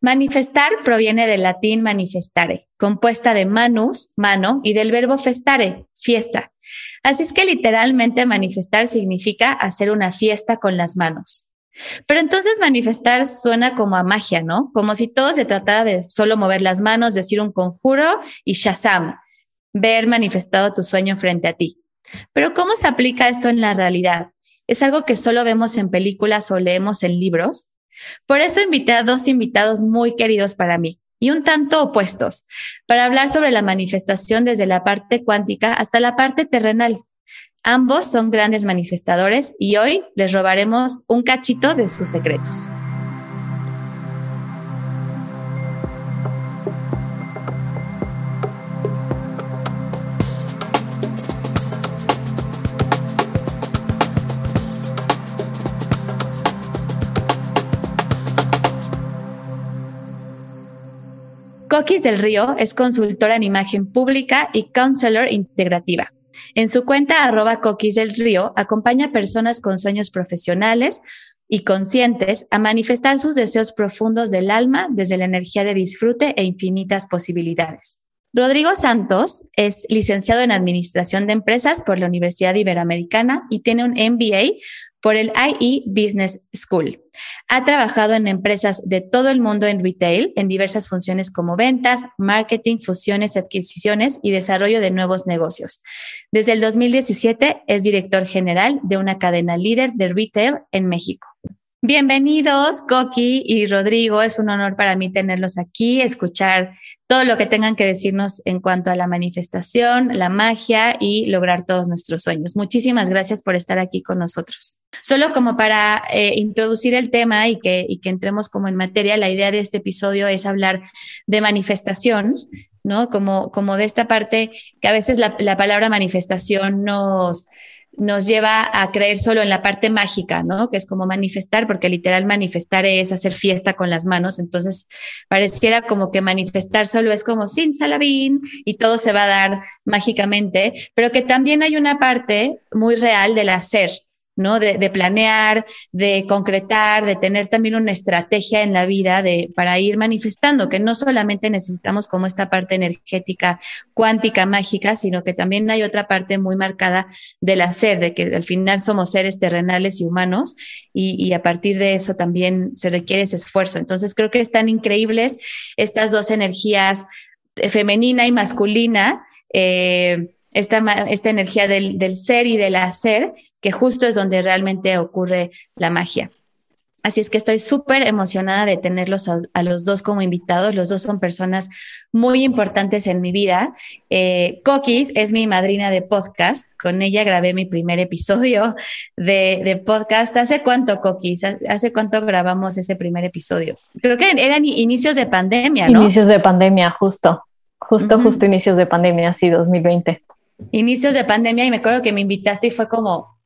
Manifestar proviene del latín manifestare, compuesta de manus, mano, y del verbo festare, fiesta. Así es que literalmente manifestar significa hacer una fiesta con las manos. Pero entonces manifestar suena como a magia, ¿no? Como si todo se tratara de solo mover las manos, decir un conjuro y shazam, ver manifestado tu sueño frente a ti. Pero ¿cómo se aplica esto en la realidad? ¿Es algo que solo vemos en películas o leemos en libros? Por eso invité a dos invitados muy queridos para mí y un tanto opuestos, para hablar sobre la manifestación desde la parte cuántica hasta la parte terrenal. Ambos son grandes manifestadores y hoy les robaremos un cachito de sus secretos. Coquis del Río es consultora en imagen pública y counselor integrativa. En su cuenta arroba Coquis del Río acompaña a personas con sueños profesionales y conscientes a manifestar sus deseos profundos del alma desde la energía de disfrute e infinitas posibilidades. Rodrigo Santos es licenciado en Administración de Empresas por la Universidad Iberoamericana y tiene un MBA por el IE Business School. Ha trabajado en empresas de todo el mundo en retail, en diversas funciones como ventas, marketing, fusiones, adquisiciones y desarrollo de nuevos negocios. Desde el 2017 es director general de una cadena líder de retail en México. Bienvenidos, Coqui y Rodrigo. Es un honor para mí tenerlos aquí, escuchar todo lo que tengan que decirnos en cuanto a la manifestación, la magia y lograr todos nuestros sueños. Muchísimas gracias por estar aquí con nosotros. Solo como para eh, introducir el tema y que, y que entremos como en materia, la idea de este episodio es hablar de manifestación, ¿no? Como, como de esta parte que a veces la, la palabra manifestación nos nos lleva a creer solo en la parte mágica, ¿no? Que es como manifestar, porque literal manifestar es hacer fiesta con las manos, entonces pareciera como que manifestar solo es como sin salabín y todo se va a dar mágicamente, pero que también hay una parte muy real del hacer, ¿no? De, planear, de concretar, de tener también una estrategia en la vida de, para ir manifestando, que no solamente necesitamos como esta parte energética, cuántica, mágica, sino que también hay otra parte muy marcada del hacer, de que al final somos seres terrenales y humanos y, y a partir de eso también se requiere ese esfuerzo. Entonces creo que están increíbles estas dos energías eh, femenina y masculina. Eh, esta, esta energía del, del, ser y del hacer, que justo es donde realmente ocurre la magia. Así es que estoy súper emocionada de tenerlos a, los dos como invitados. Los dos son personas muy importantes en mi vida. Eh, Coquis es mi madrina de podcast. Con ella grabé mi primer episodio de, de, podcast. ¿Hace cuánto, Coquis? ¿Hace cuánto grabamos ese primer episodio? Creo que eran inicios de pandemia, ¿no? Inicios de pandemia, justo. Justo, justo inicios de pandemia, sí, 2020 inicios de pandemia y me acuerdo que me invitaste y fue como,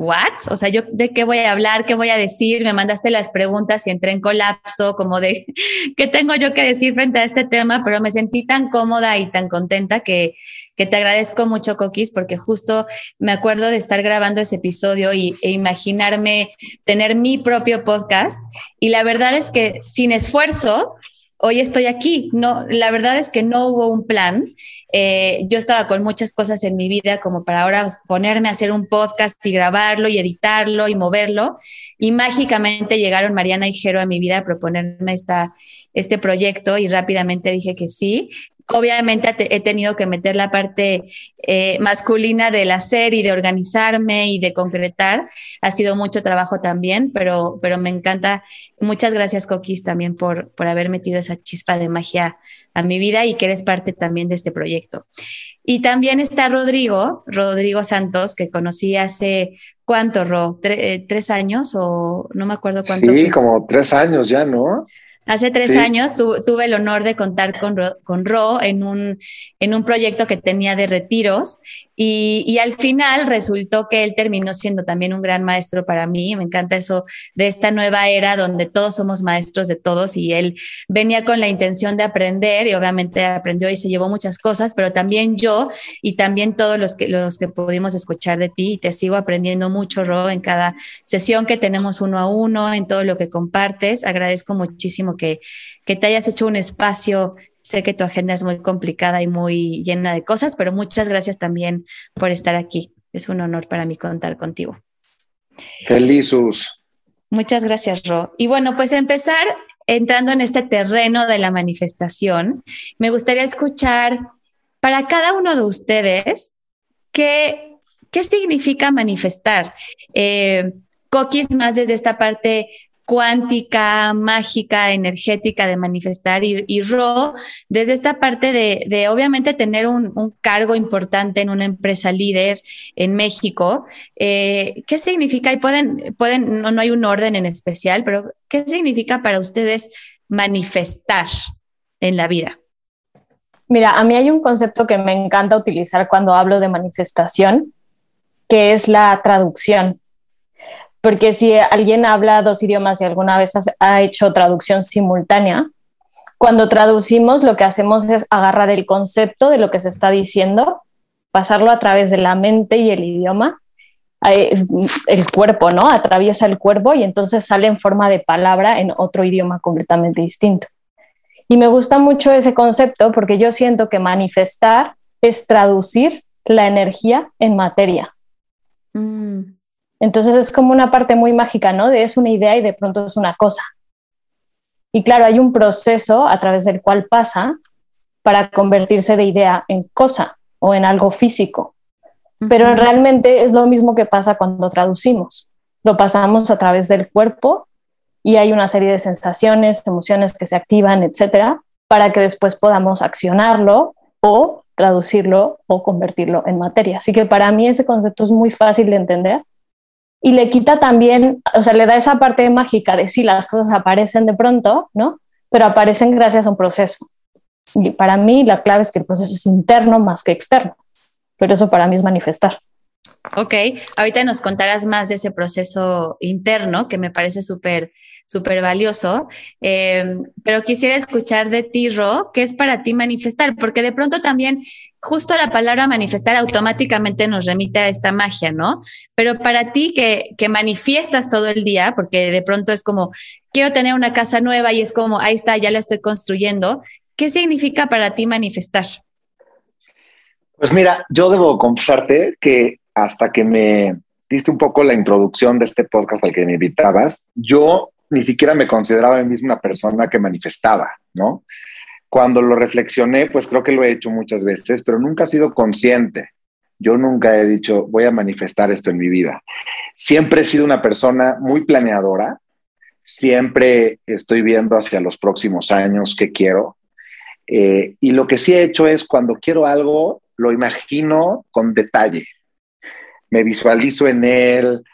¿what? O sea, yo de qué voy a hablar, qué voy a decir, me mandaste las preguntas y entré en colapso, como de, ¿qué tengo yo que decir frente a este tema? Pero me sentí tan cómoda y tan contenta que, que te agradezco mucho, Coquis, porque justo me acuerdo de estar grabando ese episodio y, e imaginarme tener mi propio podcast. Y la verdad es que sin esfuerzo, hoy estoy aquí. No, la verdad es que no hubo un plan. Eh, yo estaba con muchas cosas en mi vida como para ahora ponerme a hacer un podcast y grabarlo y editarlo y moverlo. Y mágicamente llegaron Mariana y Jero a mi vida a proponerme esta, este proyecto y rápidamente dije que sí. Obviamente he tenido que meter la parte eh, masculina del hacer y de organizarme y de concretar. Ha sido mucho trabajo también, pero, pero me encanta. Muchas gracias, Coquis, también por, por haber metido esa chispa de magia a mi vida y que eres parte también de este proyecto. Y también está Rodrigo, Rodrigo Santos, que conocí hace cuánto, Ro, eh, tres años o no me acuerdo cuánto. Sí, como tres años ya, ¿no? Hace tres años tuve el honor de contar con Ro, con Ro en, un, en un proyecto que tenía de retiros Y, al final resultó que él terminó siendo también un gran maestro para mí. Me encanta eso de esta nueva era donde todos somos maestros de todos y él venía con la intención de aprender y obviamente aprendió y se llevó muchas cosas, pero también yo y también todos los que, los que pudimos escuchar de ti. Te sigo aprendiendo mucho, Ro, en cada sesión que tenemos uno a uno, en todo lo que compartes. Agradezco muchísimo que, que te hayas hecho un espacio Sé que tu agenda es muy complicada y muy llena de cosas, pero muchas gracias también por estar aquí. Es un honor para mí contar contigo. Felizus. Muchas gracias, Ro. Y bueno, pues empezar entrando en este terreno de la manifestación, me gustaría escuchar para cada uno de ustedes qué, qué significa manifestar. Eh, Coquis más desde esta parte cuántica, mágica, energética de manifestar y, Ro, desde esta parte de, obviamente tener un, cargo importante en una empresa líder en México, eh, ¿qué significa? Y pueden, pueden no, no hay un orden en especial, pero ¿qué significa para ustedes manifestar en la vida? Mira, a mí hay un concepto que me encanta utilizar cuando hablo de manifestación, que es la traducción porque si alguien habla dos idiomas y alguna vez ha hecho traducción simultánea, cuando traducimos lo que hacemos es agarrar el concepto de lo que se está diciendo, pasarlo a través de la mente y el idioma, el cuerpo, ¿no? Atraviesa el cuerpo y entonces sale en forma de palabra en otro idioma completamente distinto. Y me gusta mucho ese concepto porque yo siento que manifestar es traducir la energía en materia. Mm. Entonces es como una parte muy mágica, ¿no? De es una idea y de pronto es una cosa. Y claro, hay un proceso a través del cual pasa para convertirse de idea en cosa o en algo físico. Pero realmente es lo mismo que pasa cuando traducimos. Lo pasamos a través del cuerpo y hay una serie de sensaciones, emociones que se activan, etcétera, para que después podamos accionarlo o traducirlo o convertirlo en materia. Así que para mí ese concepto es muy fácil de entender y le quita también, o sea, le da esa parte mágica de si las cosas aparecen de pronto, ¿no? Pero aparecen gracias a un proceso. Y para mí la clave es que el proceso es interno más que externo, pero eso para mí es manifestar. Ok, ahorita nos contarás más de ese proceso interno que me parece súper, súper valioso, em, pero quisiera escuchar de ti, Ro, ¿qué es para ti manifestar? Porque de pronto también justo la palabra manifestar automáticamente nos remite a esta magia, ¿no? Pero para ti que, que manifiestas todo el día, porque de pronto es como, quiero tener una casa nueva y es como, ahí está, ya la estoy construyendo, ¿qué significa para ti manifestar? Pues mira, yo debo confesarte que hasta que me diste un poco la introducción de este podcast al que me invitabas, yo ni siquiera me consideraba a mí mismo una persona que manifestaba, ¿no? Cuando lo reflexioné, pues creo que lo he hecho muchas veces, pero nunca he sido consciente. Yo nunca he dicho, voy a manifestar esto en mi vida. Siempre he sido una persona muy planeadora, siempre estoy viendo hacia los próximos años qué quiero. Eh, y lo que sí he hecho es cuando quiero algo, lo imagino con detalle, me visualizo en él,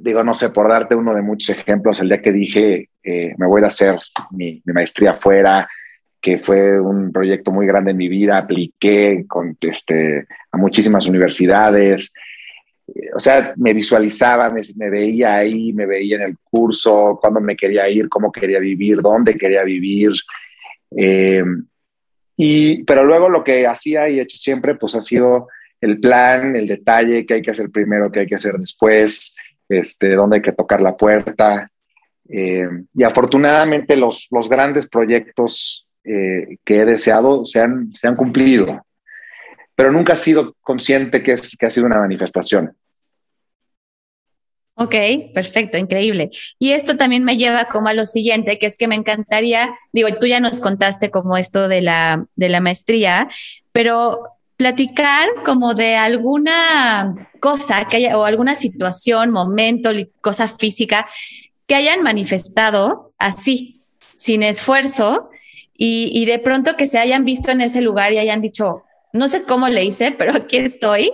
digo, no sé, por darte uno de muchos ejemplos, el día que dije, eh, me voy a hacer mi, maestría afuera, que fue un proyecto muy grande en mi vida, apliqué con, este, a muchísimas universidades, o sea, me visualizaba, me, veía ahí, me veía en el curso, cuándo me quería ir, cómo quería vivir, dónde quería vivir. Eh, y, pero luego lo que hacía y he hecho siempre, pues ha sido el plan, el detalle, qué hay que hacer primero, qué hay que hacer después, este, dónde hay que tocar la puerta. Eh, y afortunadamente los, los grandes proyectos eh, que he deseado se han, se han cumplido, pero nunca he sido consciente que, es, que ha sido una manifestación. Ok, perfecto, increíble. Y esto también me lleva como a lo siguiente, que es que me encantaría, digo, tú ya nos contaste como esto de la, de la maestría, pero platicar como de alguna cosa que haya, o alguna situación, momento, cosa física que hayan manifestado así, sin esfuerzo, y, de pronto que se hayan visto en ese lugar y hayan dicho, no sé cómo le hice, pero aquí estoy,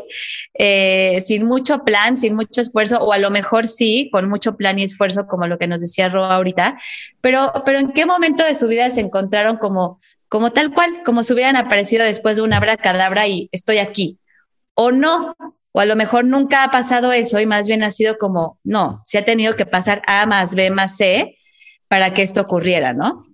eh, sin mucho plan, sin mucho esfuerzo, o a lo mejor sí, con mucho plan y esfuerzo, como lo que nos decía Ro ahorita, pero, pero en qué momento de su vida se encontraron como como tal cual, como si hubieran aparecido después de una abracadabra y estoy aquí. o no, o a lo mejor nunca ha pasado eso y más bien ha sido como, no, se ha tenido que pasar A más B más C para que esto ocurriera, ¿no?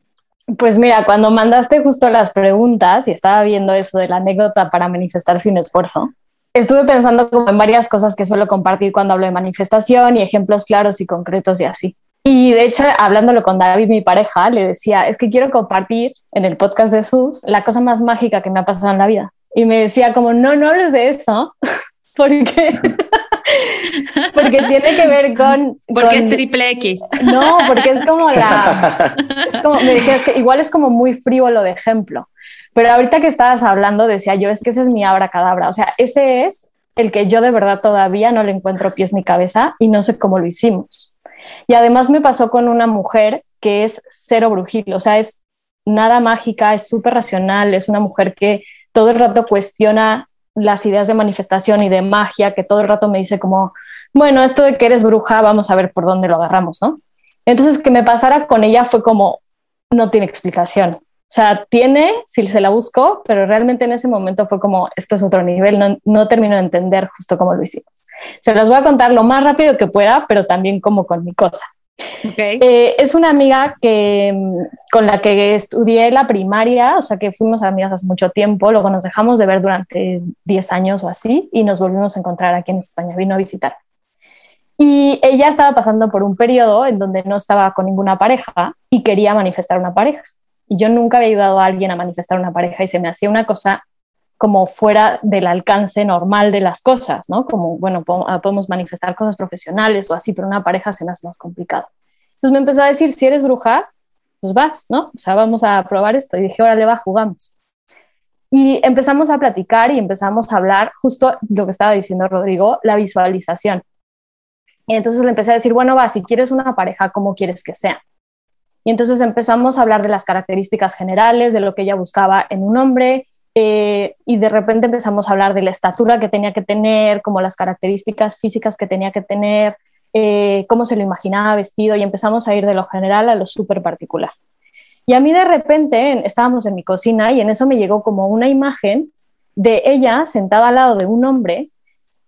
Pues mira, cuando mandaste justo las preguntas y estaba viendo eso de la anécdota para manifestar sin esfuerzo, estuve pensando como en varias cosas que suelo compartir cuando hablo de manifestación y ejemplos claros y concretos y así. Y de hecho, hablándolo con David, mi pareja, le decía, es que quiero compartir en el podcast de Sus la cosa más mágica que me ha pasado en la vida. Y me decía como, no, no hables de eso, porque porque tiene que ver con... Porque es triple X. No, porque es como la... Es como, me decías que igual es como muy frívolo de ejemplo, pero ahorita que estabas hablando decía yo, es que ese es mi abracadabra, o sea, ese es el que yo de verdad todavía no le encuentro pies ni cabeza y no sé cómo lo hicimos. Y además me pasó con una mujer que es cero brujil, o sea, es nada mágica, es súper racional, es una mujer que todo el rato cuestiona las ideas de manifestación y de magia, que todo el rato me dice como, bueno, esto de que eres bruja, vamos a ver por dónde lo agarramos, ¿no? Entonces, que me pasara con ella fue como, no tiene explicación. O sea, tiene, si se la busco, pero realmente en ese momento fue como, esto es otro nivel, no, no termino de entender justo cómo lo hicimos. Se las voy a contar lo más rápido que pueda, pero también como con mi cosa. Eh, es una amiga que, mm, con la que estudié la primaria, o sea que fuimos amigas hace mucho tiempo, luego nos dejamos de ver durante 10 años o así y nos volvimos a encontrar aquí en España, vino a visitar. Y ella estaba pasando por un periodo en donde no estaba con ninguna pareja y quería manifestar una pareja. Y yo nunca había ayudado a alguien a manifestar una pareja y se me hacía una cosa como fuera del alcance normal de las cosas, ¿no? Como, bueno, ah, podemos manifestar cosas profesionales o así, pero una pareja se me hace más complicado. Entonces me empezó a decir, si eres bruja, pues vas, ¿no? O sea, vamos a probar esto. Y dije, órale, va, jugamos. Y empezamos a platicar y empezamos a hablar justo lo que estaba diciendo Rodrigo, la visualización. Y entonces le empecé a decir, bueno, va, si quieres una pareja, ¿cómo quieres que sea? Y entonces empezamos a hablar de las características generales, de lo que ella buscaba en un hombre, eh, y de repente empezamos a hablar de la estatura que tenía que tener, como las características físicas que tenía que tener, eh, cómo se lo imaginaba vestido y empezamos a ir de lo general a lo súper particular. Y a mí de repente estábamos en mi cocina y en eso me llegó como una imagen de ella sentada al lado de un hombre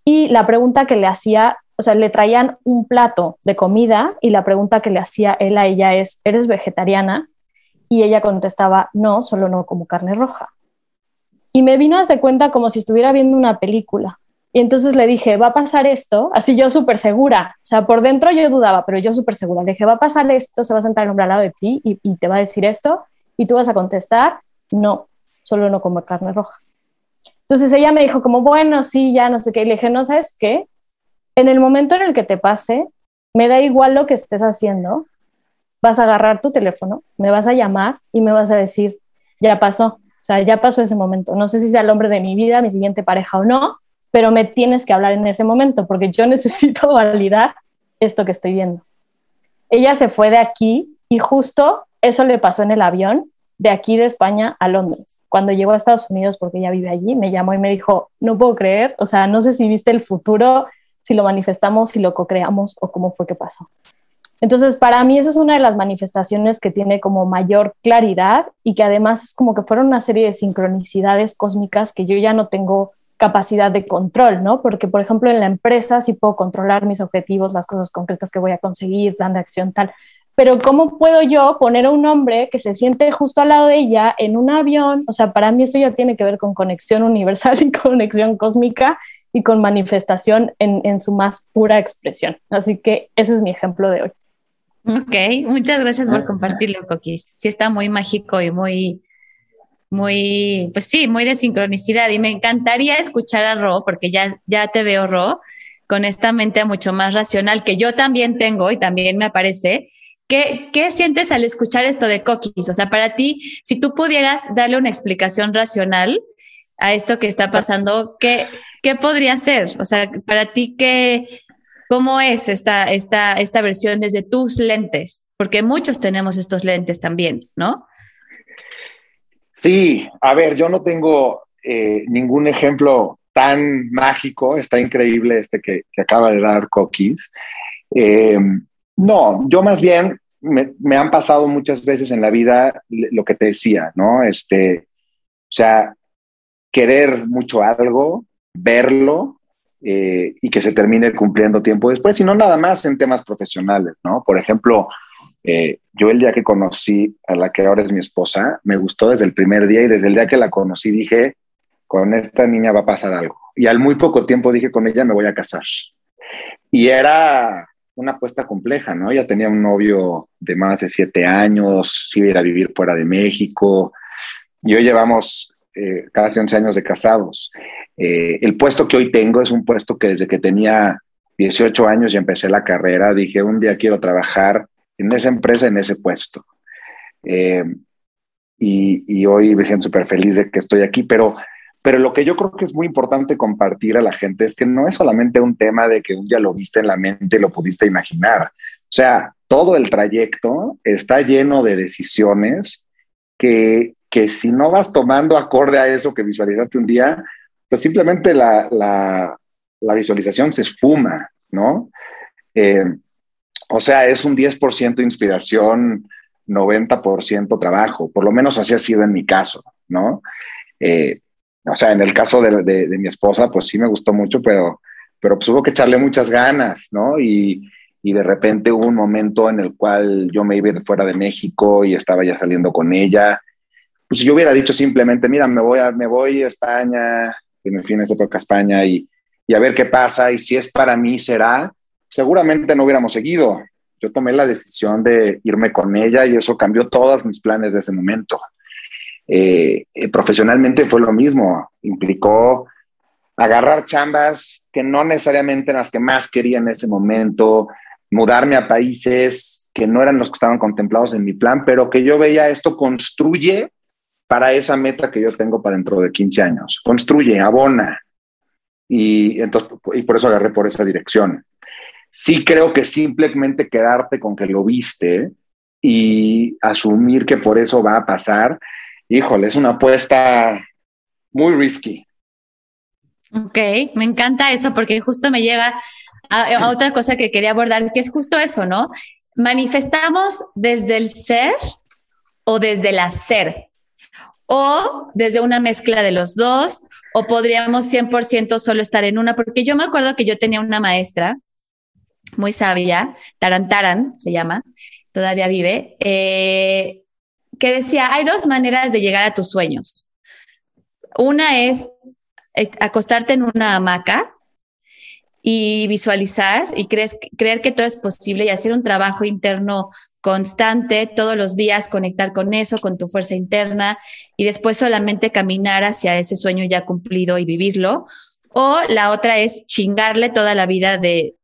y la pregunta que le hacía, o sea, le traían un plato de comida y la pregunta que le hacía él a ella es, ¿eres vegetariana? Y ella contestaba, no, solo no como carne roja. Y me vino a hacer cuenta como si estuviera viendo una película. Y entonces le dije, va a pasar esto, así yo súper segura. O sea, por dentro yo dudaba, pero yo súper segura. Le dije, va a pasar esto, se va a sentar el hombre al lado de ti y, y te va a decir esto. Y tú vas a contestar, no, solo no como carne roja. Entonces ella me dijo como, bueno, sí, ya no sé qué. Y le dije, no, ¿sabes qué? En el momento en el que te pase, me da igual lo que estés haciendo, vas a agarrar tu teléfono, me vas a llamar y me vas a decir, ya pasó. O sea, ya pasó ese momento. No sé si sea el hombre de mi vida, mi siguiente pareja o no, pero me tienes que hablar en ese momento porque yo necesito validar esto que estoy viendo. Ella se fue de aquí y justo eso le pasó en el avión de aquí de España a Londres. Cuando llegó a Estados Unidos, porque ella vive allí, me llamó y me dijo, no puedo creer, o sea, no sé si viste el futuro, si lo manifestamos, si lo co-creamos o cómo fue que pasó. Entonces, para mí esa es una de las manifestaciones que tiene como mayor claridad y que además es como que fueron una serie de sincronicidades cósmicas que yo ya no tengo capacidad de control, ¿no? Porque, por ejemplo, en la empresa sí puedo controlar mis objetivos, las cosas concretas que voy a conseguir, plan de acción, tal. Pero ¿cómo puedo yo poner a un hombre que se siente justo al lado de ella en un avión? O sea, para mí eso ya tiene que ver con conexión universal y conexión cósmica y con manifestación en, en su más pura expresión. Así que ese es mi ejemplo de hoy. Ok, muchas gracias por ah. compartirlo, Coquis. Sí está muy mágico y muy, muy, pues sí, muy de sincronicidad. Y me encantaría escuchar a Ro, porque ya, ya te veo, Ro, con esta mente mucho más racional que yo también tengo y también me aparece. ¿Qué, ¿Qué sientes al escuchar esto de Coquis? O sea, para ti, si tú pudieras darle una explicación racional a esto que está pasando, ¿qué, qué podría ser? O sea, para ti, ¿qué, ¿Cómo es esta, esta, esta versión desde tus lentes? Porque muchos tenemos estos lentes también, ¿no? Sí, a ver, yo no tengo eh, ningún ejemplo tan mágico, está increíble este que, acaba de dar Coquis. Eh, no, yo más bien me, me, han pasado muchas veces en la vida lo que te decía, ¿no? Este, o sea, querer mucho algo, verlo eh, y que se termine cumpliendo tiempo después, sino nada más en temas profesionales, ¿no? Por ejemplo, eh, yo el día que conocí a la que ahora es mi esposa, me gustó desde el primer día y desde el día que la conocí dije, con esta niña va a pasar algo. Y al muy poco tiempo dije, con ella me voy a casar. Y era una apuesta compleja, ¿no? Ella tenía un novio de más de siete años, iba a a vivir fuera de México. Y hoy llevamos eh, casi 11 años de casados. Eh, el puesto que hoy tengo es un puesto que desde que tenía 18 años y empecé la carrera, dije, un día quiero trabajar en esa empresa, en ese puesto. Eh, y, hoy me siento súper feliz de que estoy aquí, pero, pero lo que yo creo que es muy importante compartir a la gente es que no es solamente un tema de que un día lo viste en la mente y lo pudiste imaginar. O sea, todo el trayecto está lleno de decisiones que, que si no vas tomando acorde a eso que visualizaste un día, pues simplemente la, la, la visualización se esfuma, ¿no? Eh, o sea, es un 10% inspiración, 90% trabajo, por lo menos así ha sido en mi caso, ¿no? Eh, o sea, en el caso de, de, mi esposa, pues sí me gustó mucho, pero, pero pues hubo que echarle muchas ganas, ¿no? Y, y de repente hubo un momento en el cual yo me iba fuera de México y estaba ya saliendo con ella. Pues yo hubiera dicho simplemente, mira, me voy a, me voy a España, en fin, esa época a España y, y a ver qué pasa y si es para mí será, seguramente no hubiéramos seguido. Yo tomé la decisión de irme con ella y eso cambió todos mis planes de ese momento. Eh, eh, profesionalmente fue lo mismo, implicó agarrar chambas que no necesariamente eran las que más quería en ese momento, mudarme a países que no eran los que estaban contemplados en mi plan, pero que yo veía esto construye para esa meta que yo tengo para dentro de 15 años. Construye, abona. Y, entonces, y por eso agarré por esa dirección. Sí creo que simplemente quedarte con que lo viste y asumir que por eso va a pasar, híjole, es una apuesta muy risky. Ok, me encanta eso porque justo me lleva a, otra cosa que quería abordar, que es justo eso, ¿no? Manifestamos desde el ser o desde el hacer o desde una mezcla de los dos, o podríamos 100% solo estar en una, porque yo me acuerdo que yo tenía una maestra muy sabia, Tarantaran se llama, todavía vive, eh, que decía, hay dos maneras de llegar a tus sueños. Una es eh, acostarte en una hamaca y visualizar y creer que todo es posible y hacer un trabajo interno constante, todos los días conectar con eso, con tu fuerza interna y después solamente caminar hacia ese sueño ya cumplido y vivirlo. O la otra es chingarle toda la vida de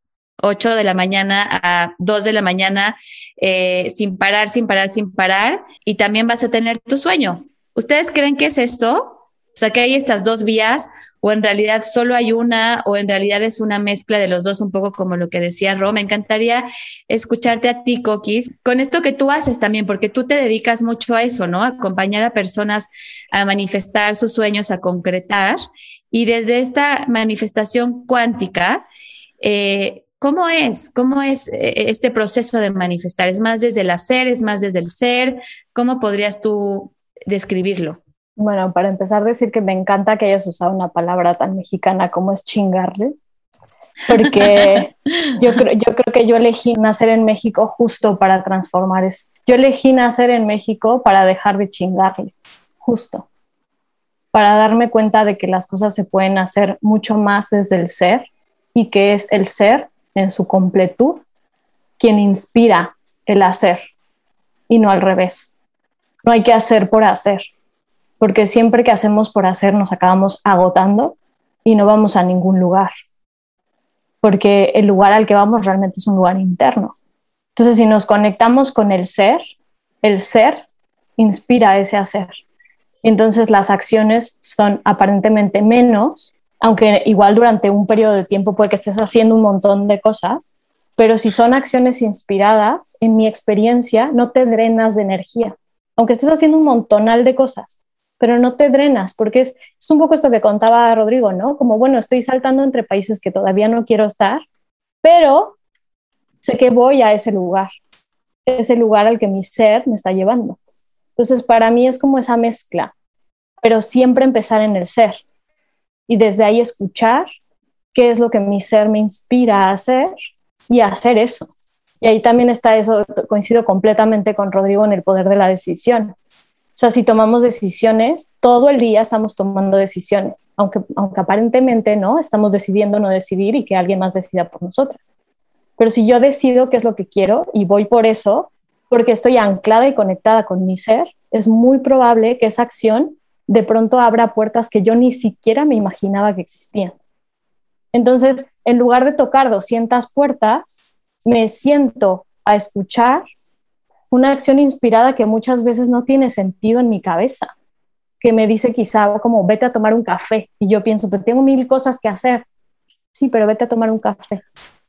8 de la mañana a 2 de la mañana eh, sin parar, sin parar, sin parar y también vas a tener tu sueño. ¿Ustedes creen que es eso? O sea, que hay estas dos vías o en realidad solo hay una, o en realidad es una mezcla de los dos, un poco como lo que decía Ro. Me encantaría escucharte a ti, Coquis, con esto que tú haces también, porque tú te dedicas mucho a eso, ¿no? Acompañar a personas a manifestar sus sueños, a concretar. Y desde esta manifestación cuántica, eh, ¿Cómo es? ¿Cómo es eh, este proceso de manifestar? ¿Es más desde el hacer? ¿Es más desde el ser? ¿Cómo podrías tú describirlo? Bueno, para empezar, decir que me encanta que hayas usado una palabra tan mexicana como es chingarle, porque yo, creo, yo creo que yo elegí nacer en México justo para transformar eso. Yo elegí nacer en México para dejar de chingarle, justo, para darme cuenta de que las cosas se pueden hacer mucho más desde el ser y que es el ser en su completud quien inspira el hacer y no al revés. No hay que hacer por hacer porque siempre que hacemos por hacer nos acabamos agotando y no vamos a ningún lugar, porque el lugar al que vamos realmente es un lugar interno. Entonces, si nos conectamos con el ser, el ser inspira ese hacer. entonces las acciones son aparentemente menos, aunque igual durante un periodo de tiempo puede que estés haciendo un montón de cosas, pero si son acciones inspiradas, en mi experiencia, no te drenas de energía, aunque estés haciendo un montonal de cosas pero no te drenas, porque es, es un poco esto que contaba Rodrigo, ¿no? Como, bueno, estoy saltando entre países que todavía no quiero estar, pero sé que voy a ese lugar, ese lugar al que mi ser me está llevando. Entonces, para mí es como esa mezcla, pero siempre empezar en el ser. y desde ahí escuchar qué es lo que mi ser me inspira a hacer y hacer eso. Y ahí también está eso, coincido completamente con Rodrigo en el poder de la decisión. Sea, si tomamos decisiones, todo el día estamos tomando decisiones, aunque, aunque aparentemente no, estamos decidiendo no decidir y que alguien más decida por nosotras. Pero si yo decido qué es lo que quiero y voy por eso, porque estoy anclada y conectada con mi ser, es muy probable que esa acción de pronto abra puertas que yo ni siquiera me imaginaba que existían. Entonces, en lugar de tocar 200 puertas, me siento a escuchar una acción inspirada que muchas veces no tiene sentido en mi cabeza, que me dice quizá como vete a tomar un café y yo pienso, pero tengo mil cosas que hacer. Sí, pero vete a tomar un café.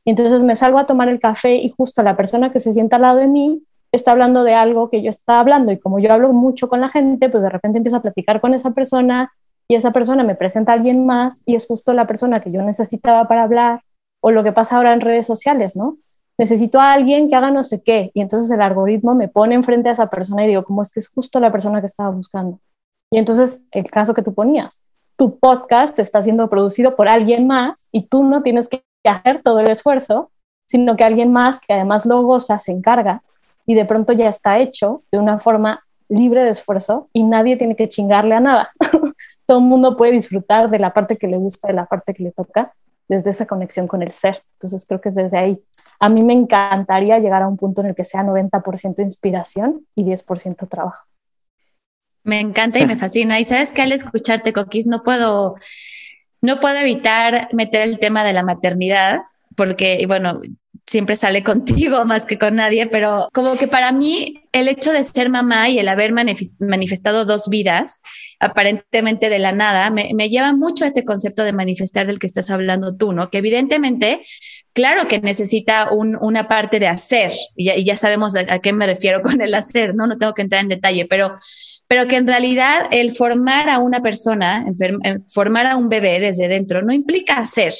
Y entonces me salgo a tomar el café y justo la persona que se sienta al lado de mí está hablando de algo que yo estaba hablando y como yo hablo mucho con la gente, pues de repente empiezo a platicar con esa persona y esa persona me presenta a alguien más y es justo la persona que yo necesitaba para hablar o lo que pasa ahora en redes sociales, ¿no? Necesito a alguien que haga no sé qué y entonces el algoritmo me pone enfrente a esa persona y digo, ¿cómo es que es justo la persona que estaba buscando? Y entonces el caso que tú ponías, tu podcast está siendo producido por alguien más y tú no tienes que hacer todo el esfuerzo, sino que alguien más que además lo goza se encarga y de pronto ya está hecho de una forma libre de esfuerzo y nadie tiene que chingarle a nada. Todo el mundo puede disfrutar de la parte que le gusta, de la parte que le toca, desde esa conexión con el ser. Entonces creo que es desde ahí. A mí me encantaría llegar a un punto en el que sea 90% inspiración y 10% trabajo. Me encanta y me fascina. Y sabes que al escucharte, Coquis, no puedo, no puedo evitar meter el tema de la maternidad, porque, bueno, siempre sale contigo más que con nadie, pero como que para mí el hecho de ser mamá y el haber manifestado dos vidas, aparentemente de la nada, me, lleva mucho a este concepto de manifestar del que estás hablando tú, ¿no? Que evidentemente, claro que necesita una parte de hacer, y ya, sabemos a, qué me refiero con el hacer, ¿no? No tengo que entrar en detalle, pero pero que en realidad el formar a una persona, formar a un bebé desde dentro, no implica hacer,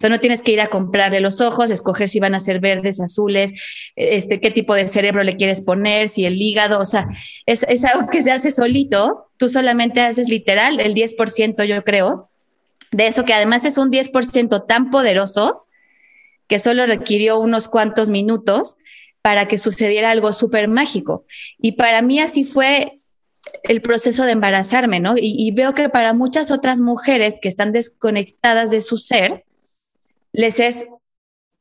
o sea, no tienes que ir a comprarle los ojos, escoger si van a ser verdes, azules, este, qué tipo de cerebro le quieres poner, si el hígado, o sea, es, algo que se hace solito. Tú solamente haces literal el 10%, yo creo, de eso que además es un 10% tan poderoso que solo requirió unos cuantos minutos para que sucediera algo súper mágico. Y para mí así fue el proceso de embarazarme, ¿no? Y, veo que para muchas otras mujeres que están desconectadas de su ser, les es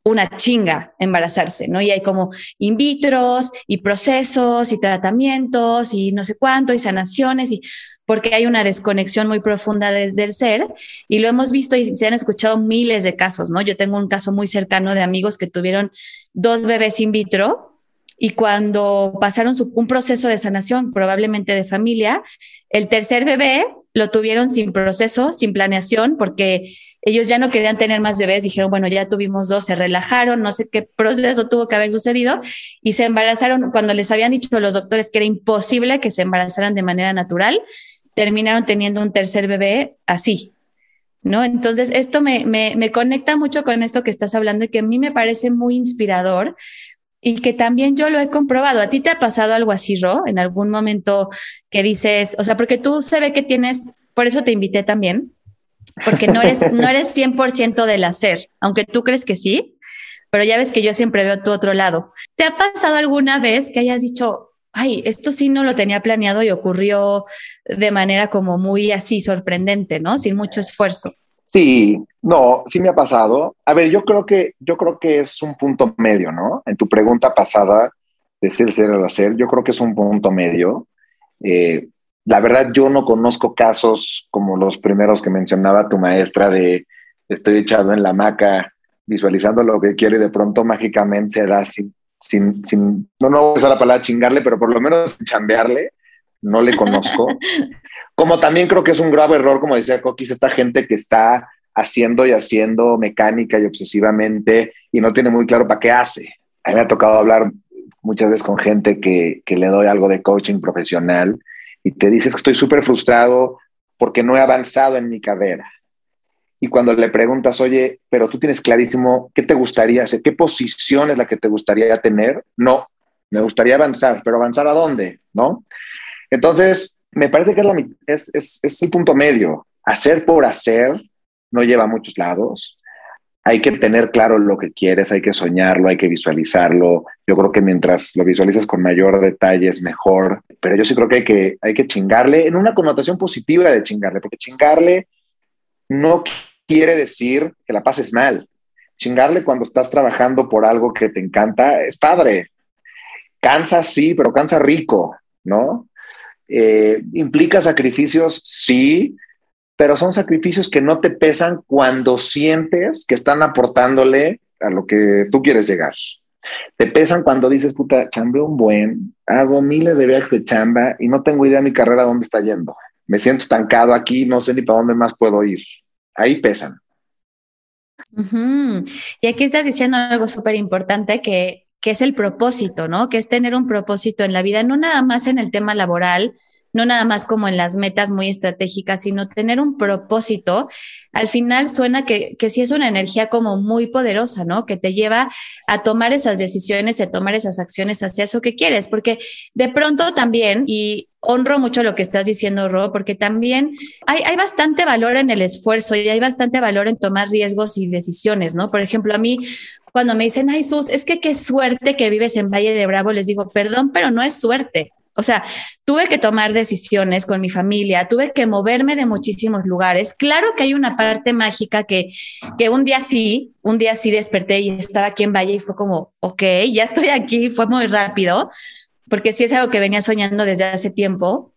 una chinga embarazarse, ¿no? Y hay como in vitros y procesos y tratamientos y no sé cuánto y sanaciones y porque hay una desconexión muy profunda desde el ser y lo hemos visto y se han escuchado miles de casos, ¿no? Yo tengo un caso muy cercano de amigos que tuvieron dos bebés in vitro y cuando pasaron un proceso de sanación, probablemente de familia, el tercer bebé lo tuvieron sin proceso, sin planeación, porque ellos ya no querían tener más bebés, dijeron, bueno, ya tuvimos dos, se relajaron, no sé qué proceso tuvo que haber sucedido y se embarazaron cuando les habían dicho los doctores que era imposible que se embarazaran de manera natural, terminaron teniendo un tercer bebé así, ¿no? Entonces, esto me, me, me conecta mucho con esto que estás hablando y que a mí me parece muy inspirador y que también yo lo he comprobado. ¿A ti te ha pasado algo así, Ro? En algún momento que dices, o sea, porque tú se ve que tienes, por eso te invité también, porque no eres, no eres 100% del hacer, aunque tú crees que sí, pero ya ves que yo siempre veo tu otro lado. ¿Te ha pasado alguna vez que hayas dicho, ay, esto sí no lo tenía planeado y ocurrió de manera como muy así sorprendente, ¿no? Sin mucho esfuerzo. Sí, no, sí me ha pasado. A ver, yo creo que, yo creo que es un punto medio, ¿no? En tu pregunta pasada de ser, ser o hacer, yo creo que es un punto medio. Eh, la verdad, yo no conozco casos como los primeros que mencionaba tu maestra de estoy echado en la hamaca visualizando lo que quiero y de pronto mágicamente se da sin, sin, sin no, no voy a usar la palabra chingarle, pero por lo menos chambearle, no le conozco. como también creo que es un grave error, como decía Coquis, esta gente que está haciendo y haciendo mecánica y obsesivamente y no tiene muy claro para qué hace. A mí me ha tocado hablar muchas veces con gente que, que le doy algo de coaching profesional y te dices que estoy súper frustrado porque no he avanzado en mi carrera. Y cuando le preguntas, oye, pero tú tienes clarísimo qué te gustaría hacer, qué posición es la que te gustaría tener, no, me gustaría avanzar, pero avanzar a dónde, ¿no? Entonces, me parece que es, es, es, es el punto medio. Hacer por hacer no lleva a muchos lados. Hay que tener claro lo que quieres, hay que soñarlo, hay que visualizarlo. Yo creo que mientras lo visualizas con mayor detalle es mejor, pero yo sí creo que hay que, hay que chingarle en una connotación positiva de chingarle, porque chingarle no quiere decir que la pases mal. Chingarle cuando estás trabajando por algo que te encanta es padre. Cansa, sí, pero cansa rico, ¿no? Eh, ¿Implica sacrificios? Sí, pero son sacrificios que no te pesan cuando sientes que están aportándole a lo que tú quieres llegar. Te pesan cuando dices, puta, chambeo un buen, hago miles de viajes de chamba y no tengo idea de mi carrera dónde está yendo. Me siento estancado aquí, no sé ni para dónde más puedo ir ahí pesan. Y aquí estás diciendo algo súper importante que, que es el propósito, ¿no? Que es tener un propósito en la vida, no nada más en el tema laboral, no nada más como en las metas muy estratégicas, sino tener un propósito, al final suena que, que sí es una energía como muy poderosa, ¿no? Que te lleva a tomar esas decisiones, a tomar esas acciones hacia eso que quieres, porque de pronto también, y honro mucho lo que estás diciendo, Ro, porque también hay, hay, bastante valor en el esfuerzo y hay bastante valor en tomar riesgos y decisiones, ¿no? Por ejemplo, a mí, cuando me dicen, ay, Sus, es que qué suerte que vives en Valle de Bravo, les digo, perdón, pero no es suerte. O sea, tuve que tomar decisiones con mi familia, tuve que moverme de muchísimos lugares. Claro que hay una parte mágica que, que un día sí, un día sí desperté y estaba aquí en Valle y fue como, ok, ya estoy aquí, fue muy rápido, porque sí es algo que venía soñando desde hace tiempo.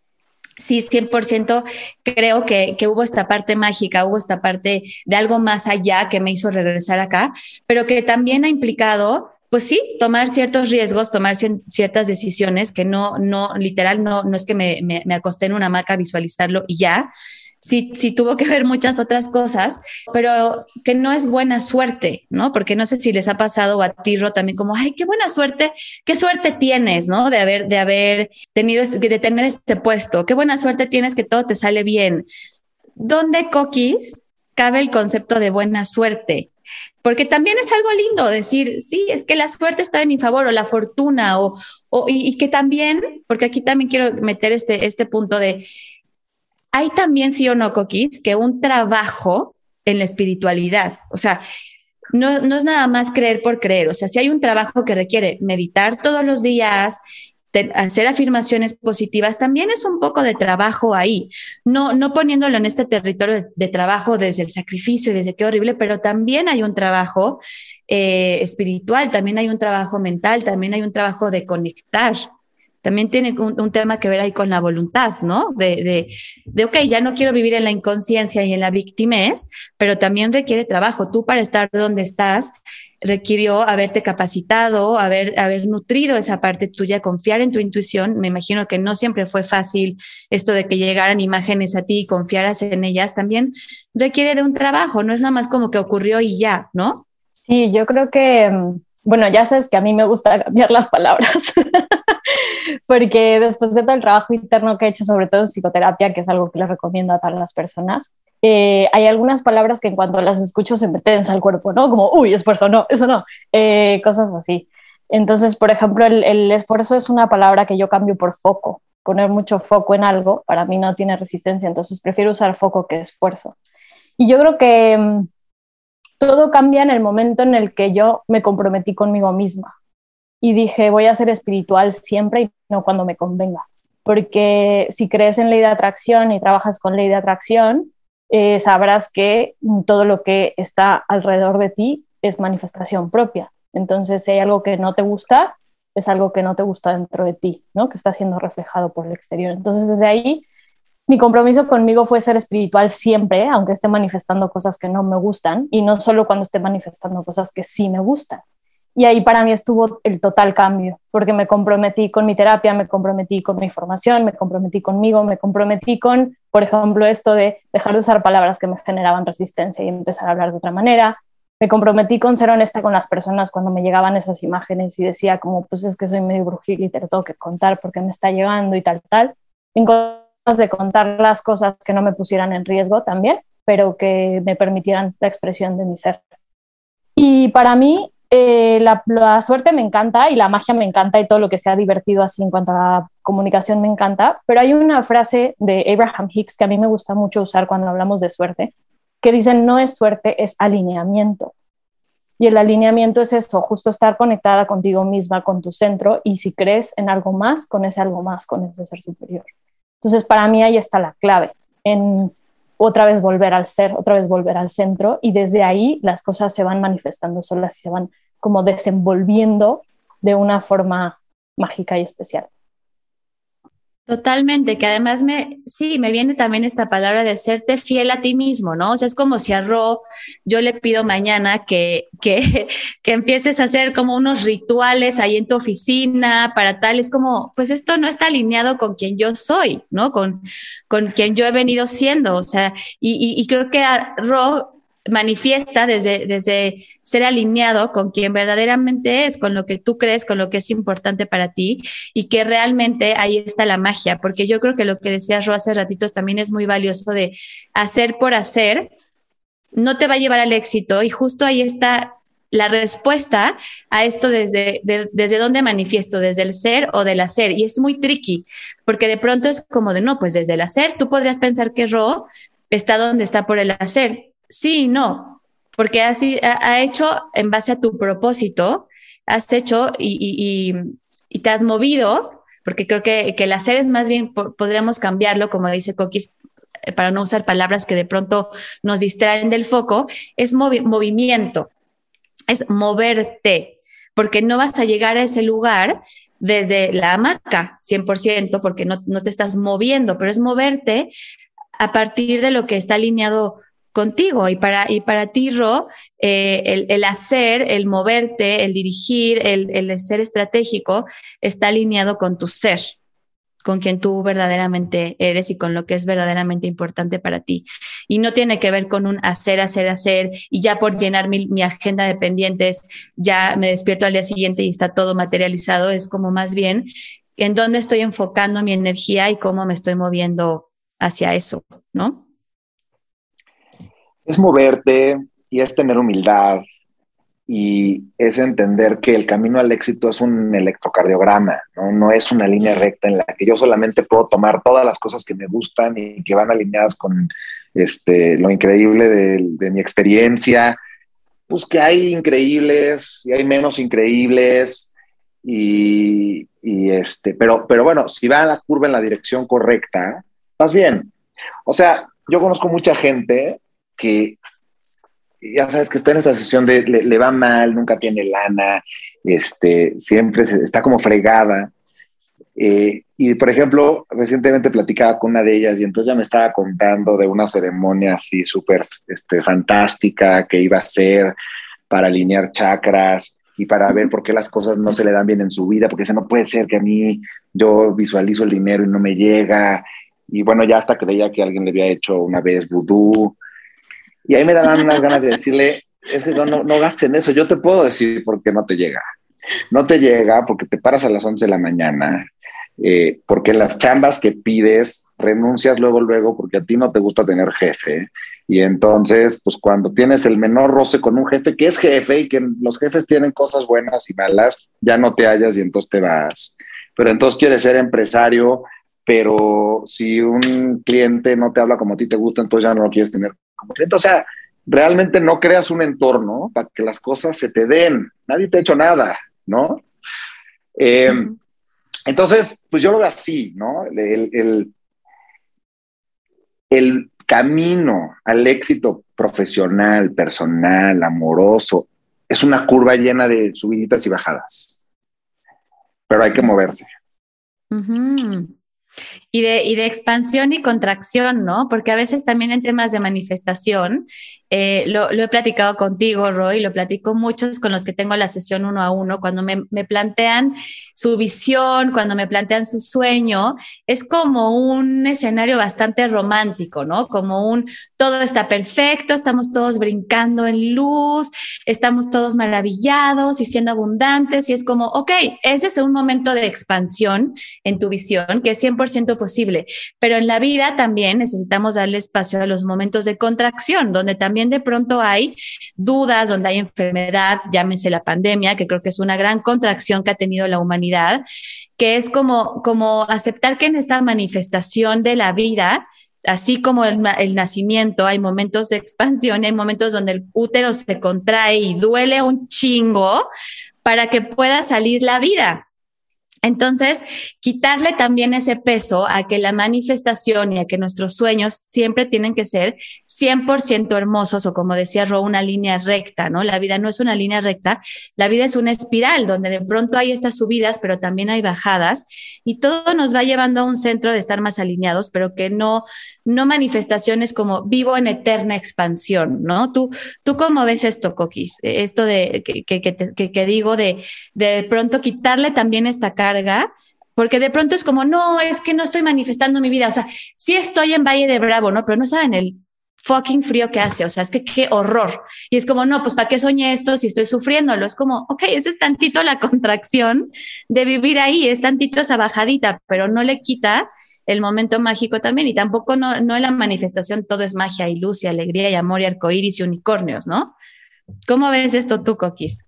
Sí, 100% creo que, que, hubo esta parte mágica, hubo esta parte de algo más allá que me hizo regresar acá, pero que también ha implicado pues sí, tomar ciertos riesgos, tomar ciertas decisiones que no, no, literal, no, no es que me, me, acosté en una hamaca a visualizarlo y ya. Sí, sí tuvo que ver muchas otras cosas, pero que no es buena suerte, ¿no? Porque no sé si les ha pasado a Tirro también como, ay, qué buena suerte, qué suerte tienes, ¿no? De haber, de haber tenido, de tener este puesto, qué buena suerte tienes que todo te sale bien. ¿Dónde, Coquis, cabe el concepto de buena suerte? porque también es algo lindo decir, sí, es que la suerte está de mi favor o la fortuna o, o y, que también, porque aquí también quiero meter este, este punto de, hay también, sí o no, Coquis, que un trabajo en la espiritualidad, o sea, no, no es nada más creer por creer, o sea, si hay un trabajo que requiere meditar todos los días, hacer afirmaciones positivas, también es un poco de trabajo ahí, no, no poniéndolo en este territorio de, trabajo desde el sacrificio y desde qué horrible, pero también hay un trabajo eh, espiritual, también hay un trabajo mental, también hay un trabajo de conectar. También tiene un, tema que ver ahí con la voluntad, ¿no? De, de, de, ok, ya no quiero vivir en la inconsciencia y en la victimez, pero también requiere trabajo. Tú para estar donde estás, requirió haberte capacitado, haber, haber nutrido esa parte tuya, confiar en tu intuición. Me imagino que no siempre fue fácil esto de que llegaran imágenes a ti y confiaras en ellas. También requiere de un trabajo, no es nada más como que ocurrió y ya, ¿no? Sí, yo creo que, mm, bueno, ya sabes que a mí me gusta cambiar las palabras. porque después de todo el trabajo interno que he hecho, sobre todo en psicoterapia, que es algo que les recomiendo a todas las personas, eh, hay algunas palabras que en cuanto las escucho se me tensa el cuerpo, ¿no? Como, uy, esfuerzo, no, eso no, eh, cosas así. Entonces, por ejemplo, el, el, esfuerzo es una palabra que yo cambio por foco. Poner mucho foco en algo para mí no tiene resistencia, entonces prefiero usar foco que esfuerzo. Y yo creo que mm, todo cambia en el momento en el que yo me comprometí conmigo misma y dije, voy a ser espiritual siempre y no cuando me convenga. Porque si crees en ley de atracción y trabajas con ley de atracción, eh, sabrás que todo lo que está alrededor de ti es manifestación propia. Entonces, si hay algo que no te gusta, es algo que no te gusta dentro de ti, ¿no? que está siendo reflejado por el exterior. Entonces, desde ahí, mi compromiso conmigo fue ser espiritual siempre, aunque esté manifestando cosas que no me gustan, y no solo cuando esté manifestando cosas que sí me gustan. Y ahí para mí estuvo el total cambio, porque me comprometí con mi terapia, me comprometí con mi formación, me comprometí conmigo, me comprometí con, por ejemplo, esto de dejar de usar palabras que me generaban resistencia y empezar a hablar de otra manera. Me comprometí con ser honesta con las personas cuando me llegaban esas imágenes y decía como, pues es que soy medio brujil y te lo tengo que contar porque me está llegando y tal, tal. De contar las cosas que no me pusieran en riesgo también, pero que me permitieran la expresión de mi ser. Y para mí eh, la, suerte me encanta y la magia me encanta y todo lo que sea divertido así en cuanto a la comunicación me encanta, pero hay una frase de Abraham Hicks que a mí me gusta mucho usar cuando hablamos de suerte, que dicen no es suerte, es alineamiento. Y el alineamiento es eso, justo estar conectada contigo misma, con tu centro, y si crees en algo más, con ese algo más, con ese ser superior. Entonces, para mí ahí está la clave, en otra vez volver al ser, otra vez volver al centro, y desde ahí las cosas se van manifestando solas y se van como desenvolviendo de una forma mágica y especial. Totalmente, que además me, sí, me viene también esta palabra de serte fiel a ti mismo, ¿no? O sea, es como si a Ro yo le pido mañana que, que, que empieces a hacer como unos rituales ahí en tu oficina para tal, es como, pues esto no está alineado con quien yo soy, ¿no? Con, con quien yo he venido siendo, o sea, y, y creo que a Ro manifiesta desde, desde ser alineado con quien verdaderamente es, con lo que tú crees, con lo que es importante para ti y que realmente ahí está la magia, porque yo creo que lo que decías Ro hace ratito también es muy valioso de hacer por hacer, no te va a llevar al éxito y justo ahí está la respuesta a esto desde, desde dónde manifiesto, desde el ser o del hacer. Y es muy tricky, porque de pronto es como de, no, pues desde el hacer, tú podrías pensar que Ro está donde está por el hacer, sí y no, porque así ha, hecho en base a tu propósito, has hecho y, te has movido, porque creo que, el hacer es más bien, podríamos cambiarlo, como dice Coquis, eh, para no usar palabras que de pronto nos distraen del foco, es movimiento, es moverte, porque no vas a llegar a ese lugar desde la hamaca, 100%, porque no, no te estás moviendo, pero es moverte a partir de lo que está alineado contigo. Y para, y para ti, Ro, eh, el, hacer, el moverte, el dirigir, el, el ser estratégico está alineado con tu ser con quien tú verdaderamente eres y con lo que es verdaderamente importante para ti. Y no tiene que ver con un hacer, hacer, hacer, y ya por llenar mi, mi, agenda de pendientes, ya me despierto al día siguiente y está todo materializado. Es como más bien en dónde estoy enfocando mi energía y cómo me estoy moviendo hacia eso, ¿no? Es moverte y es tener humildad y es entender que el camino al éxito es un electrocardiograma, ¿no? no es una línea recta en la que yo solamente puedo tomar todas las cosas que me gustan y que van alineadas con este, lo increíble de, mi experiencia, pues que hay increíbles y hay menos increíbles y, este, pero, pero bueno, si va la curva en la dirección correcta, vas bien. O sea, yo conozco mucha gente que ya sabes que está en esta sesión de le, va mal, nunca tiene lana, este, siempre está como fregada. Eh, y por ejemplo, recientemente platicaba con una de ellas y entonces ya me estaba contando de una ceremonia así súper este, fantástica que iba a ser para alinear chakras y para ver por qué las cosas no se le dan bien en su vida, porque eso no puede ser que a mí yo visualizo el dinero y no me llega. Y bueno, ya hasta creía que alguien le había hecho una vez vudú y ahí me daban unas ganas de decirle, es que no, no, gasten eso, yo te puedo decir por qué no te llega. No te llega porque te paras a las 11 de la mañana, eh, porque las chambas que pides renuncias luego, luego, porque a ti no te gusta tener jefe. Y entonces, pues cuando tienes el menor roce con un jefe que es jefe y que los jefes tienen cosas buenas y malas, ya no te hallas y entonces te vas. Pero entonces quieres ser empresario, pero si un cliente no te habla como a ti te gusta, entonces ya no lo quieres tener o sea, realmente no creas un entorno para que las cosas se te den. Nadie te ha hecho nada, ¿no? Eh, entonces, pues yo lo veo así, ¿no? El, el, camino al éxito profesional, personal, amoroso, es una curva llena de subiditas y bajadas. Pero hay que moverse. Y de, y de expansión y contracción, ¿no? Porque a veces también en temas de manifestación, eh, lo, he platicado contigo, Roy, lo platico muchos con los que tengo la sesión uno a uno, cuando me, me, plantean su visión, cuando me plantean su sueño, es como un escenario bastante romántico, ¿no? Como un todo está perfecto, estamos todos brincando en luz, estamos todos maravillados y siendo abundantes, y es como, ok, ese es un momento de expansión en tu visión, que es 100% posible, pero en la vida también necesitamos darle espacio a los momentos de contracción, donde también de pronto hay dudas, donde hay enfermedad, llámese la pandemia, que creo que es una gran contracción que ha tenido la humanidad, que es como, como aceptar que en esta manifestación de la vida así como el, el, nacimiento, hay momentos de expansión, hay momentos donde el útero se contrae y duele un chingo para que pueda salir la vida. Entonces, quitarle también ese peso a que la manifestación y a que nuestros sueños siempre tienen que ser 100% hermosos o como decía Ro, una línea recta, ¿no? La vida no es una línea recta, la vida es una espiral donde de pronto hay estas subidas, pero también hay bajadas y todo nos va llevando a un centro de estar más alineados, pero que no, no manifestaciones como vivo en eterna expansión, ¿no? ¿Tú, tú cómo ves esto, Coquis? Esto de que, que, digo de, de pronto quitarle también esta cara porque de pronto es como, no, es que no estoy manifestando mi vida, o sea, sí estoy en Valle de Bravo, ¿no? Pero no saben el fucking frío que hace, o sea, es que qué horror. Y es como, no, pues ¿para qué soñé esto si estoy sufriéndolo? Es como, ok, ese es tantito la contracción de vivir ahí, es tantito esa bajadita, pero no le quita el momento mágico también y tampoco no, no en la manifestación todo es magia y luz y alegría y amor y arcoíris y unicornios, ¿no? ¿Cómo ves esto tú, Coquis?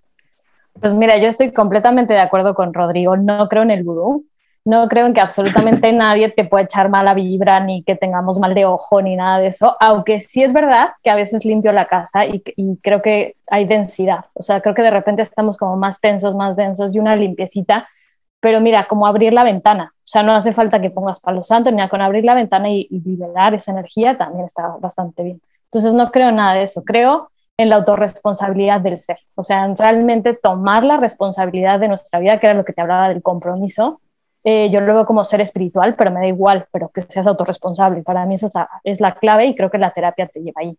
Pues mira, yo estoy completamente de acuerdo con Rodrigo. No creo en el vudú. No creo en que absolutamente nadie te pueda echar mala vibra, ni que tengamos mal de ojo, ni nada de eso. Aunque sí es verdad que a veces limpio la casa y, creo que hay densidad. O sea, creo que de repente estamos como más tensos, más densos y una limpiecita. Pero mira, como abrir la ventana. O sea, no hace falta que pongas palo santo, ni con abrir la ventana y, y liberar esa energía también está bastante bien. Entonces no creo nada de eso. Creo en la autorresponsabilidad del ser. O sea, realmente tomar la responsabilidad de nuestra vida, que era lo que te hablaba del compromiso. Eh, yo lo veo como ser espiritual, pero me da igual, pero que seas autorresponsable. Para mí eso es la clave y creo que la terapia te lleva ahí.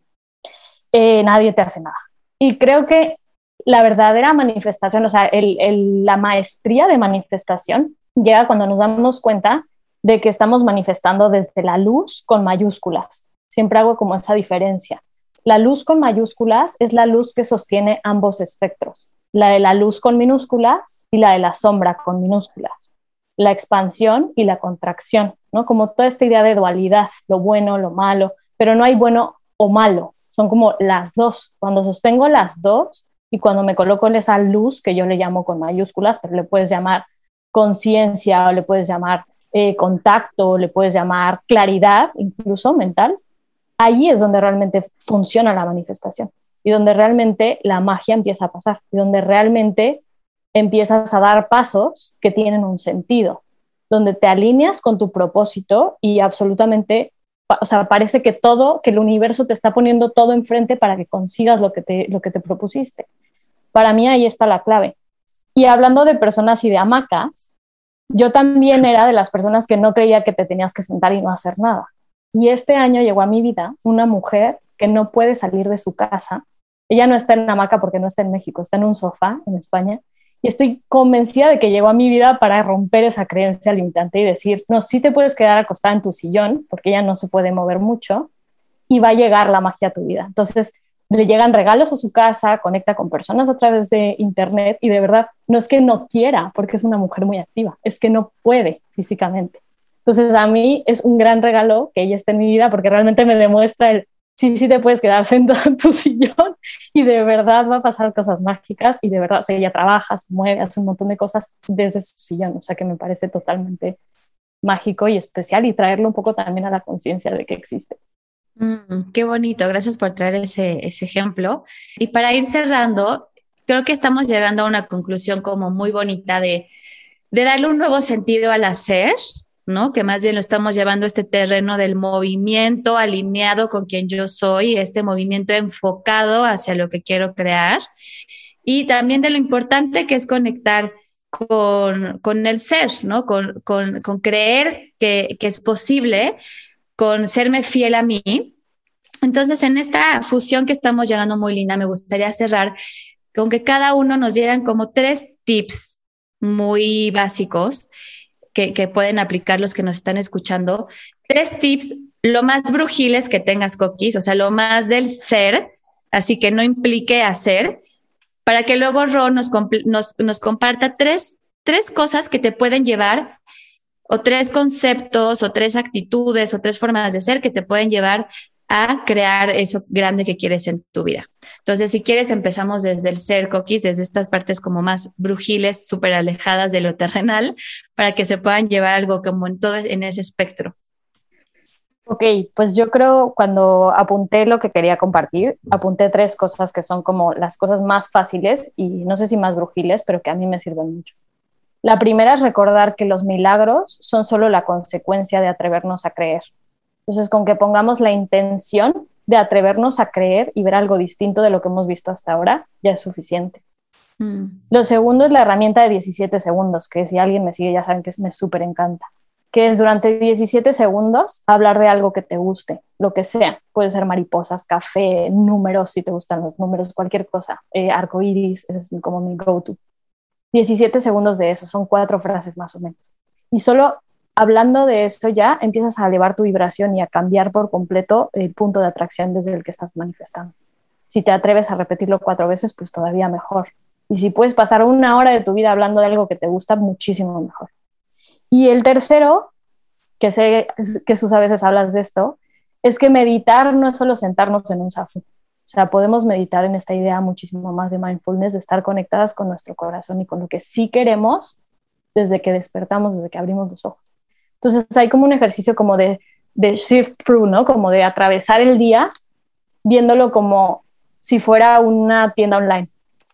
Eh, nadie te hace nada. Y creo que la verdadera manifestación, o sea, la maestría de manifestación llega cuando nos damos cuenta de que estamos manifestando desde la luz con mayúsculas. Siempre hago como esa diferencia. La luz con mayúsculas es la luz que sostiene ambos espectros, la de la luz con minúsculas y la de la sombra con minúsculas, la expansión y la contracción, ¿no? Como toda esta idea de dualidad, lo bueno, lo malo, pero no hay bueno o malo, son como las dos. Cuando sostengo las dos y cuando me coloco en esa luz que yo le llamo con mayúsculas, pero le puedes llamar conciencia o le puedes llamar eh, contacto, le puedes llamar claridad, incluso mental, ahí es donde realmente funciona la manifestación y donde realmente la magia empieza a pasar y donde realmente empiezas a dar pasos que tienen un sentido, donde te alineas con tu propósito y absolutamente, o sea, parece que todo, que el universo te está poniendo todo enfrente para que consigas lo que te, lo que te propusiste. Para mí ahí está la clave. Y hablando de personas y de hamacas, yo también era de las personas que no creía que te tenías que sentar y no hacer nada. Y este año llegó a mi vida una mujer que no puede salir de su casa. Ella no está en la hamaca porque no está en México, está en un sofá en España. Y estoy convencida de que llegó a mi vida para romper esa creencia limitante y decir, no, sí te puedes quedar acostada en tu sillón porque ella no se puede mover mucho y va a llegar la magia a tu vida. Entonces, le llegan regalos a su casa, conecta con personas a través de internet y de verdad no es que no quiera porque es una mujer muy activa, es que no puede físicamente. Entonces, a mí es un gran regalo que ella esté en mi vida porque realmente me demuestra el, sí, sí te puedes quedar sentado en tu sillón y de verdad va a pasar cosas mágicas y de verdad, o sea, ella trabaja, se mueve, hace un montón de cosas desde su sillón, o sea, que me parece totalmente mágico y especial y traerlo un poco también a la conciencia de que existe. Mm, qué bonito, gracias por traer ese, ese ejemplo. Y para ir cerrando, creo que estamos llegando a una conclusión como muy bonita de, de darle un nuevo sentido al hacer, ¿no? Que más bien lo estamos llevando a este terreno del movimiento alineado con quien yo soy, este movimiento enfocado hacia lo que quiero crear y también de lo importante que es conectar con, con el ser, ¿no? Con, con, con creer que, que es posible, con serme fiel a mí. Entonces, en esta fusión que estamos llegando muy linda, me gustaría cerrar con que cada uno nos dieran como tres tips muy básicos que, pueden aplicar los que nos están escuchando. Tres tips, lo más brujiles que tengas, Coquis, o sea, lo más del ser, así que no implique hacer, para que luego Ron nos, nos, comparta tres, tres cosas que te pueden llevar o tres conceptos o tres actitudes o tres formas de ser que te pueden llevar a crear eso grande que quieres en tu vida. Entonces, si quieres, empezamos desde el ser coquis, desde estas partes como más brujiles, súper alejadas de lo terrenal, para que se puedan llevar algo como en todo en ese espectro. Ok, pues yo creo cuando apunté lo que quería compartir, apunté tres cosas que son como las cosas más fáciles y no sé si más brujiles, pero que a mí me sirven mucho. La primera es recordar que los milagros son solo la consecuencia de atrevernos a creer. Entonces, con que pongamos la intención de atrevernos a creer y ver algo distinto de lo que hemos visto hasta ahora, ya es suficiente. Mm. Lo segundo es la herramienta de 17 segundos, que si alguien me sigue ya saben que me súper encanta que es durante 17 segundos hablar de algo que te guste, lo que sea. Puede ser mariposas, café, números, si te gustan los números, cualquier cosa. Eh, arco iris, ese es como mi go-to. 17 segundos de eso, son cuatro frases más o menos. Y solo hablando de eso ya empiezas a elevar tu vibración y a cambiar por completo el punto de atracción desde el que estás manifestando. Si te atreves a repetirlo cuatro veces, pues todavía mejor. Y si puedes pasar una hora de tu vida hablando de algo que te gusta, muchísimo mejor. Y el tercero, que sé que sus a veces hablas de esto, es que meditar no es solo sentarnos en un zafu. O sea, podemos meditar en esta idea muchísimo más de mindfulness, de estar conectadas con nuestro corazón y con lo que sí queremos desde que despertamos, desde que abrimos los ojos. Entonces hay como un ejercicio como de, de shift through, ¿no? Como de atravesar el día viéndolo como si fuera una tienda online.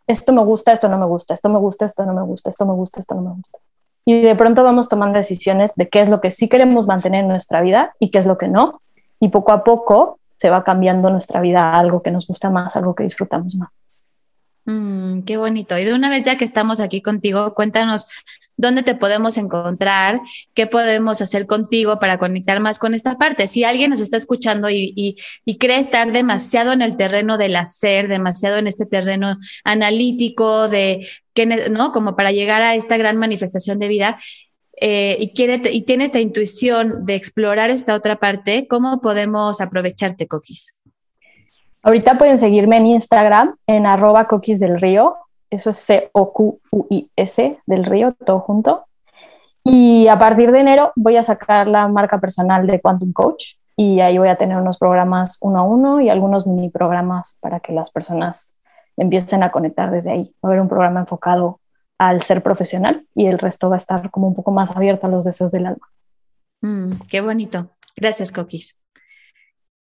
Esto me gusta, esto no me gusta, esto me gusta, esto no me gusta, esto me gusta, esto no me gusta y de pronto vamos tomando decisiones de qué es lo que sí queremos mantener en nuestra vida y qué es lo que no. Y poco a poco se va cambiando nuestra vida a algo que nos gusta más, algo que disfrutamos más. Mm, qué bonito. Y de una vez ya que estamos aquí contigo, cuéntanos dónde te podemos encontrar, qué podemos hacer contigo para conectar más con esta parte. Si alguien nos está escuchando y, y, cree estar demasiado en el terreno del hacer, demasiado en este terreno analítico, de que, ¿no? Como para llegar a esta gran manifestación de vida. Eh, y, quiere, y tiene esta intuición de explorar esta otra parte, ¿cómo podemos aprovecharte, Coquis? Ahorita pueden seguirme en Instagram en arroba del río. Eso es C-O-Q-U-I-S del río, todo junto. Y a partir de enero voy a sacar la marca personal de Quantum Coach y ahí voy a tener unos programas uno a uno y algunos mini programas para que las personas empiecen a conectar desde ahí. Va a haber un programa enfocado al ser profesional y el resto va a estar como un poco más abierto a los deseos del alma. Mm, qué bonito. Gracias, Coquis.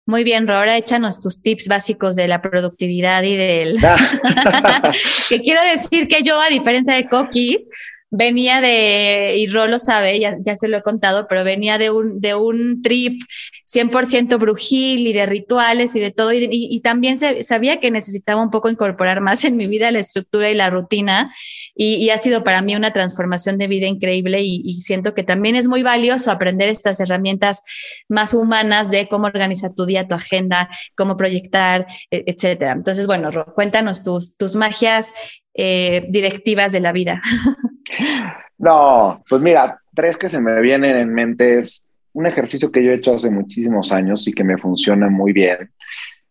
Muy bien, Rora, échanos tus tips básicos de la productividad y del... que quiero decir que yo, a diferencia de Coquis, venía de, y Ro lo sabe, ya, ya se lo he contado, pero venía de un, de un trip 100% brujil y de rituales y de todo, y, y, también se, sabía que necesitaba un poco incorporar más en mi vida la estructura y la rutina, y, y ha sido para mí una transformación de vida increíble y, y, siento que también es muy valioso aprender estas herramientas más humanas de cómo organizar tu día, tu agenda, cómo proyectar, e, etcétera. Entonces, bueno, Ro, cuéntanos tus, tus magias eh, directivas de la vida. No, pues mira, tres que se me vienen en mente es un ejercicio que yo he hecho hace muchísimos años y que me funciona muy bien.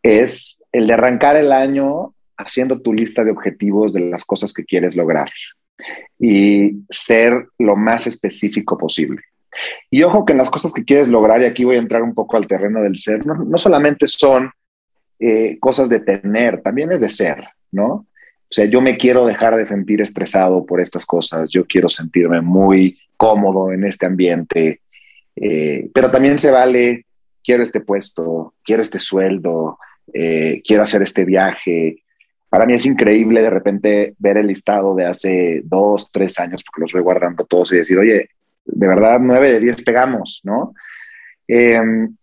Es el de arrancar el año haciendo tu lista de objetivos de las cosas que quieres lograr y ser lo más específico posible. Y ojo que las cosas que quieres lograr, y aquí voy a entrar un poco al terreno del ser, no, solamente son eh, cosas de tener, también es de ser, ¿no? O sea, yo me quiero dejar de sentir estresado por estas cosas, yo quiero sentirme muy cómodo en este ambiente, eh, pero también se vale, quiero este puesto, quiero este sueldo, eh, quiero hacer este viaje. Para mí es increíble de repente ver el listado de hace dos, tres años, porque los voy guardando todos y decir, oye, de verdad, nueve de diez pegamos, ¿no? Em,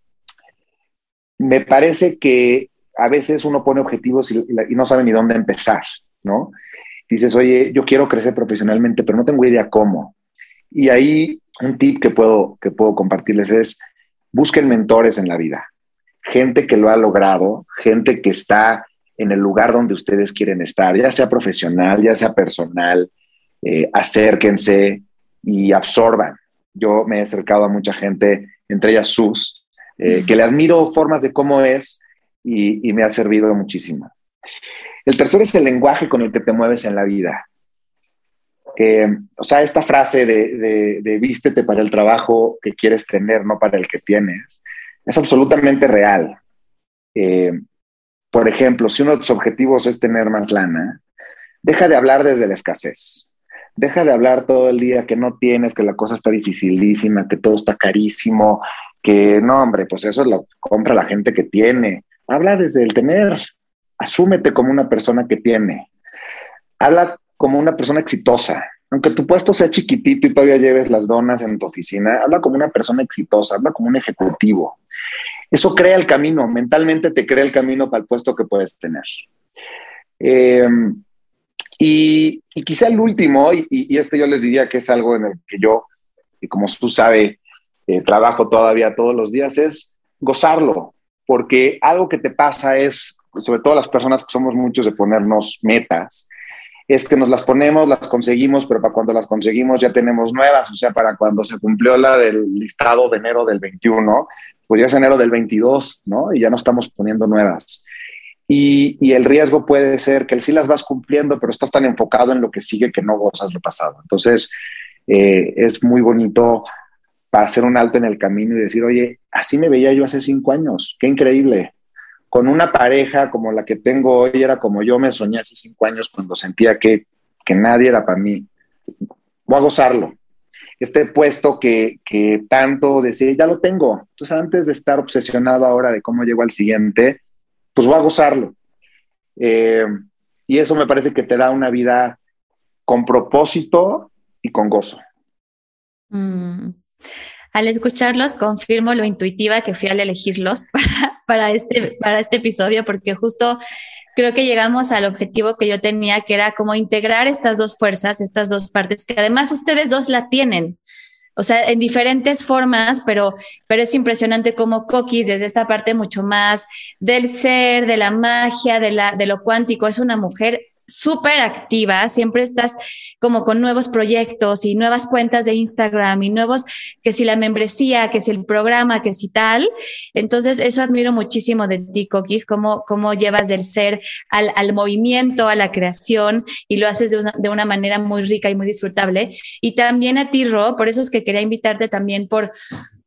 me parece que a veces uno pone objetivos y no sabe ni dónde empezar. ¿No? Dices, oye, yo quiero crecer profesionalmente, pero no tengo idea cómo. Y ahí un tip que puedo, que puedo compartirles es, busquen mentores en la vida, gente que lo ha logrado, gente que está en el lugar donde ustedes quieren estar, ya sea profesional, ya sea personal, eh, acérquense y absorban. Yo me he acercado a mucha gente, entre ellas Sus, eh, que le admiro formas de cómo es y, y me ha servido muchísimo. El tercero es el lenguaje con el que te mueves en la vida. o sea, esta frase de, vístete para el trabajo que quieres tener, no para el que tienes, es absolutamente real. Eh, por ejemplo, si uno de tus objetivos es tener más lana, deja de hablar desde la escasez. Deja de hablar todo el día que no tienes, que la cosa está dificilísima, que todo está carísimo, que no, hombre, pues eso lo compra la gente que tiene. Habla desde el tener, asúmete como una persona que tiene. Habla como una persona exitosa. Aunque tu puesto sea chiquitito y todavía lleves las donas en tu oficina, habla como una persona exitosa, habla como un ejecutivo. Eso crea el camino, mentalmente te crea el camino para el puesto que puedes tener. Em, y, quizá el último, y, este yo les diría que es algo en el que yo, y como tú sabes, eh, trabajo todavía todos los días, es gozarlo, porque algo que te pasa es, sobre todo las personas que somos muchos de ponernos metas, es que nos las ponemos, las conseguimos, pero para cuando las conseguimos ya tenemos nuevas, o sea, para cuando se cumplió la del listado de enero del 21, pues ya es enero del 22, ¿no? Y ya no estamos poniendo nuevas. Y, el riesgo puede ser que sí las vas cumpliendo, pero estás tan enfocado en lo que sigue que no gozas lo pasado. Entonces, eh, es muy bonito para hacer un alto en el camino y decir, oye, así me veía yo hace cinco años, qué increíble. Con una pareja como la que tengo hoy, era como yo me soñé hace cinco años cuando sentía que, que nadie era para mí. Voy a gozarlo. Este puesto que, que tanto decía, ya lo tengo. Entonces, antes de estar obsesionado ahora de cómo llego al siguiente, pues voy a gozarlo. Eh, y eso me parece que te da una vida con propósito y con gozo. Mm. Al escucharlos, confirmo lo intuitiva que fui al elegirlos para, este, para este episodio, porque justo creo que llegamos al objetivo que yo tenía, que era como integrar estas dos fuerzas, estas dos partes, que además ustedes dos la tienen o sea, en diferentes formas, pero, pero es impresionante cómo Coquis, desde esta parte mucho más del ser, de la magia, de, la, de lo cuántico, es una mujer súper activa, siempre estás como con nuevos proyectos y nuevas cuentas de Instagram y nuevos, que si la membresía, que si el programa, que si tal. Entonces, eso admiro muchísimo de ti, Coquis, cómo, cómo llevas del ser al, al, movimiento, a la creación y lo haces de una, de una manera muy rica y muy disfrutable. Y también a ti, por eso es que quería invitarte también por,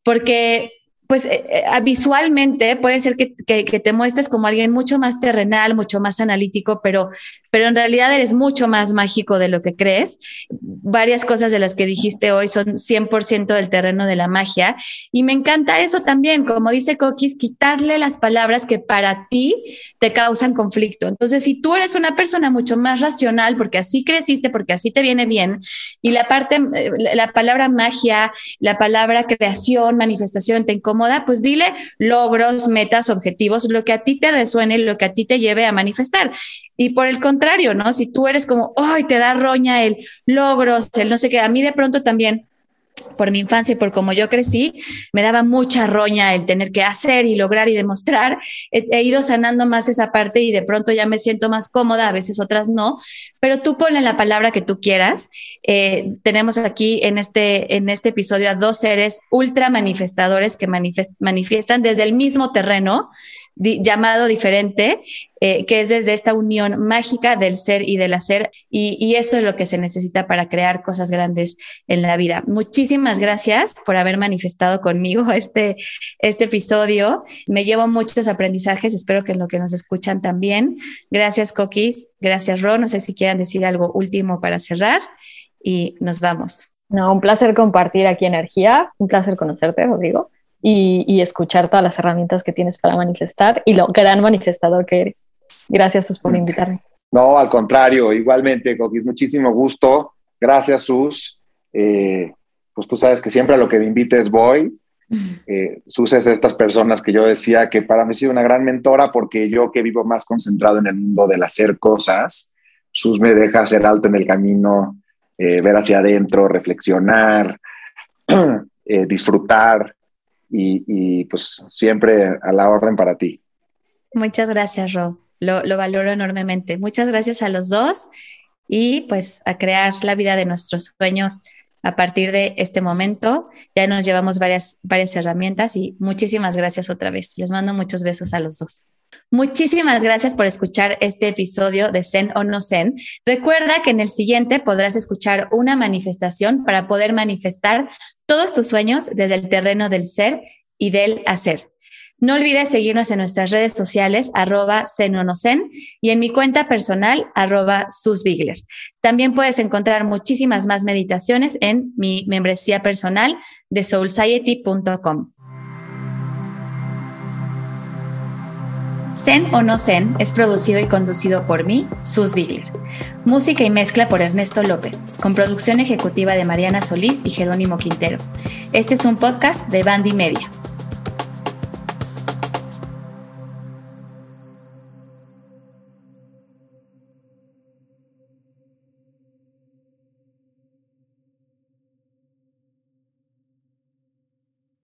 porque pues eh, eh, visualmente puede ser que, que, te muestres como alguien mucho más terrenal, mucho más analítico, pero pero en realidad eres mucho más mágico de lo que crees. Varias cosas de las que dijiste hoy son 100% del terreno de la magia y me encanta eso también, como dice Coquis, quitarle las palabras que para ti te causan conflicto. Entonces, si tú eres una persona mucho más racional, porque así creciste, porque así te viene bien, y la parte, eh, la palabra magia, la palabra creación, manifestación te incomoda, pues dile logros, metas, objetivos, lo que a ti te resuene, lo que a ti te lleve a manifestar. Y por el contrario, ¿no? Si tú eres como, ay, te da roña el logros, el no sé qué, a mí de pronto también por mi infancia y por cómo yo crecí, me daba mucha roña el tener que hacer y lograr y demostrar. He, ido sanando más esa parte y de pronto ya me siento más cómoda, a veces otras no, pero tú ponle la palabra que tú quieras. Eh, tenemos aquí en este, en este episodio a dos seres ultra manifestadores que manifiestan desde el mismo terreno llamado diferente, eh, que es desde esta unión mágica del ser y del hacer, y, eso es lo que se necesita para crear cosas grandes en la vida. Muchísimas gracias por haber manifestado conmigo este, este episodio. Me llevo muchos aprendizajes, espero que en lo que nos escuchan también. Gracias, Coquis. Gracias, Ron. No sé si quieran decir algo último para cerrar y nos vamos. No, un placer compartir aquí energía, un placer conocerte, Rodrigo y, escuchar todas las herramientas que tienes para manifestar y lo gran manifestador que eres. Gracias, por invitarme. No, al contrario, igualmente, Coquis, muchísimo gusto. Gracias, Sus. Eh, pues tú sabes que siempre a lo que me invites voy. Eh, Sus es de estas personas que yo decía que para mí ha sido una gran mentora porque yo que vivo más concentrado en el mundo del hacer cosas, Sus me deja hacer alto en el camino, eh, ver hacia adentro, reflexionar, disfrutar y, pues siempre a la orden para ti. Muchas gracias, Ro. Lo, lo, valoro enormemente. Muchas gracias a los dos y pues a crear la vida de nuestros sueños a partir de este momento. Ya nos llevamos varias, varias herramientas y muchísimas gracias otra vez. Les mando muchos besos a los dos. Muchísimas gracias por escuchar este episodio de Zen o No Zen. Recuerda que en el siguiente podrás escuchar una manifestación para poder manifestar todos tus sueños desde el terreno del ser y del hacer. No olvides seguirnos en nuestras redes sociales, arroba zen y en mi cuenta personal, arroba susbigler. También puedes encontrar muchísimas más meditaciones en mi membresía personal de soulsociety.com. Zen o no Zen es producido y conducido por mí, Sus Bigler. Música y mezcla por Ernesto López, con producción ejecutiva de Mariana Solís y Jerónimo Quintero. Este es un podcast de Bandy Media.